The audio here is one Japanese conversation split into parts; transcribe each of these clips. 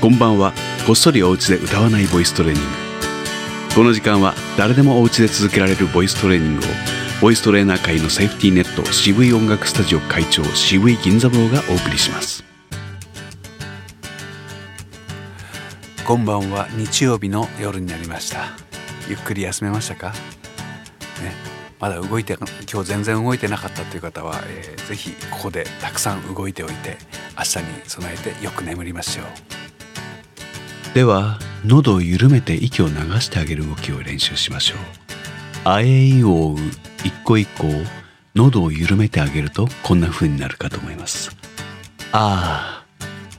こんばんは。こっそりお家で歌わないボイストレーニング。この時間は誰でもお家で続けられるボイストレーニングをボイストレーナー界のセーフティーネット渋い音楽スタジオ会長渋い銀座坊がお送りします。こんばんは。日曜日の夜になりました。ゆっくり休めましたか？ね。まだ動いて今日全然動いてなかったという方は、えー、ぜひここでたくさん動いておいて明日に備えてよく眠りましょう。では喉を緩めて息を流してあげる動きを練習しましょう。あえいおう一個一個を喉を緩めてあげるとこんな風になるかと思います。あ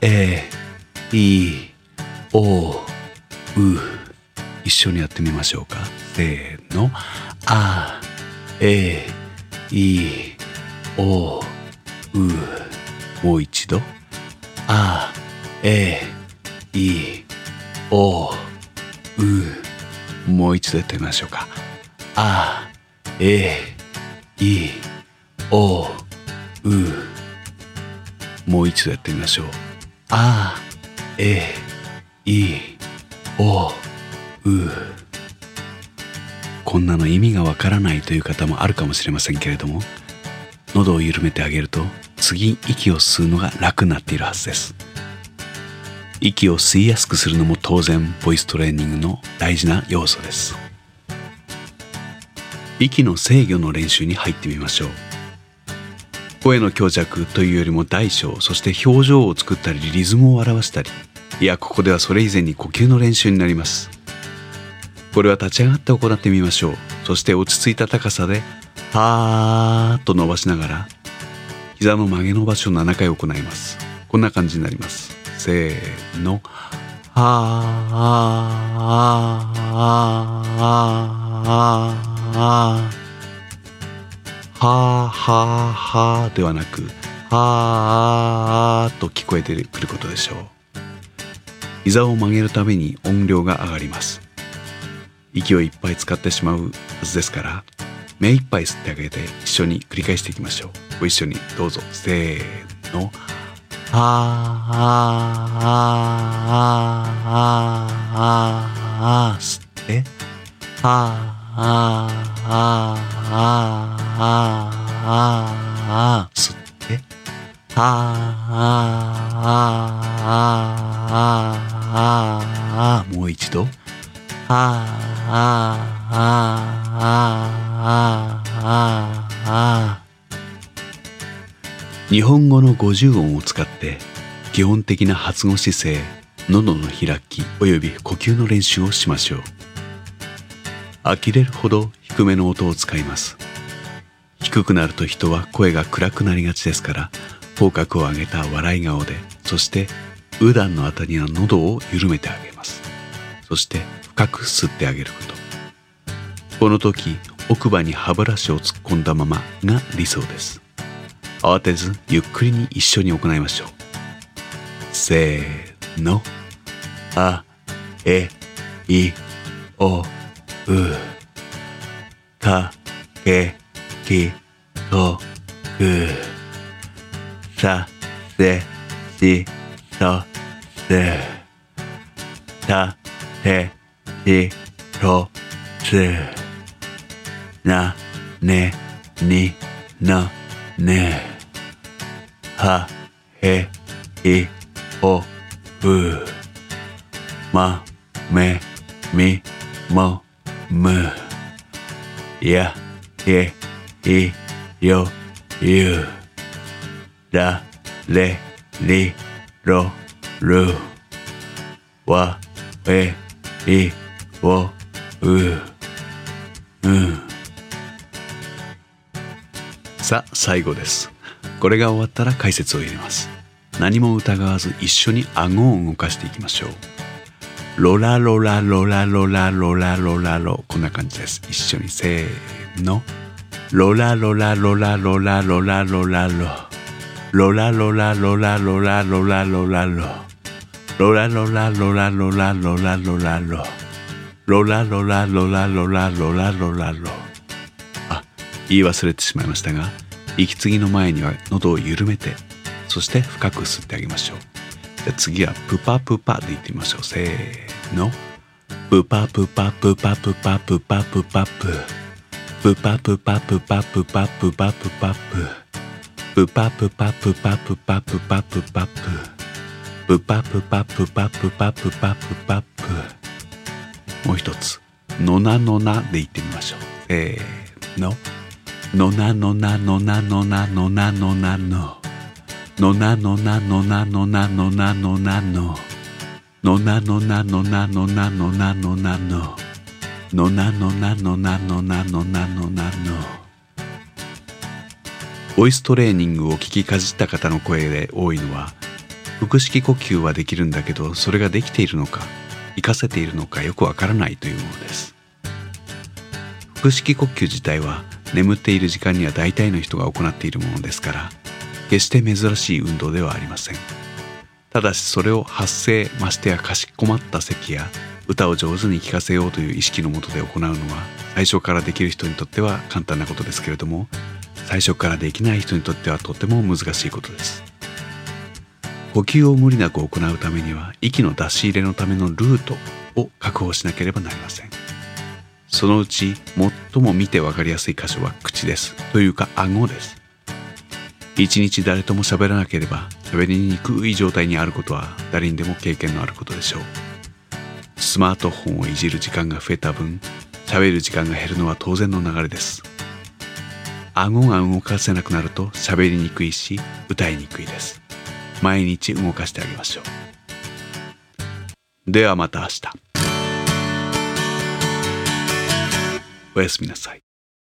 えいおう一緒にやってみましょうか。せーの。あえいおうもう一度。あえいおうもう一度やってみましょうか。あえいおうもう一度やってみましょう。あえいおう。こんなの意味がわからないという方もあるかもしれませんけれども喉を緩めてあげると次息を吸うのが楽になっているはずです。息を吸いやすくするのも当然ボイストレーニングの大事な要素です。息の制御の練習に入ってみましょう。声の強弱というよりも大小そして表情を作ったりリズムを表したり。いやここではそれ以前に呼吸の練習になります。これは立ち上がって行ってみましょう。そして落ち着いた高さではーと伸ばしながら膝の曲げ伸ばしを7回行います。こんな感じになります。せーのはーはーはーはーはーではなくはーと聞こえてくることでしょう膝を曲げるために音量が上がります息をいっぱい使ってしまうはずですから目いっぱい吸ってあげて一緒に繰り返していきましょうご一緒にどうぞせーのはーはーはー吸ってはーはーはーはー吸ってはーはーもう一度はー日本語の50音を使って基本的な発語姿勢喉の開きおよび呼吸の練習をしましょう。呆れるほど低めの音を使います。低くなると人は声が暗くなりがちですから口角を上げた笑い顔でそしてうだんのあたりの喉を緩めてあげます。そして深く吸ってあげること。この時奥歯に歯ブラシを突っ込んだままが理想です。慌てずゆっくりに一緒に行いましょう。せーの。あえいおう。かけきとく。させしとす。たてしろつ。なねにのね。はへいおうまめみもむやえいよゆられりろるわえいおううんさあ最後ですこれが終わったら解説を入れます。何も疑わず一緒に顎を動かしていきましょう。ロラロラロラロラロラロラロこんな感じです。一緒にせーの。ロラロラロラロラロラロラロ。ロラロラロラロラロラロラロ。ロラロラロラロラロラロ。ラロロラロラロラロラロラロラロ。あ言い忘れてしまいましたが息継ぎの前には喉を緩めてそして深く吸ってあげましょう。じゃ次はプパプパで言ってみましょう。せーの。プパプパプパプパプパプパプ。プパプパプパプパプパプ。パププパプパプパプパプパプ。パププパプパプパプパプパプ。パプもう一つ。のなのなで言ってみましょう。せーの。のなのなのなのなのなのなののなのなのなのなのなのなののなのなのなのなのなのなののなのなのなのなのなのなのボイストレーニングを聞きかじった方の声で多いのは腹式呼吸はできるんだけどそれができているのか活かせているのかよくわからないというものです腹式呼吸自体は眠っている時間には大体の人が行っているものですから決して珍しい運動ではありません。ただしそれを発声ましてやかしこまった席や歌を上手に聴かせようという意識のもとで行うのは最初からできる人にとっては簡単なことですけれども最初からできない人にとってはとても難しいことです。呼吸を無理なく行うためには息の出し入れのためのルートを確保しなければなりません。そのうち最も見て分かりやすい箇所は口です。というか顎です。一日誰とも喋らなければ喋りにくい状態にあることは誰にでも経験のあることでしょう。スマートフォンをいじる時間が増えた分喋る時間が減るのは当然の流れです。顎が動かせなくなると喋りにくいし歌いにくいです。毎日動かしてあげましょう。ではまた明日。おやすみなさい。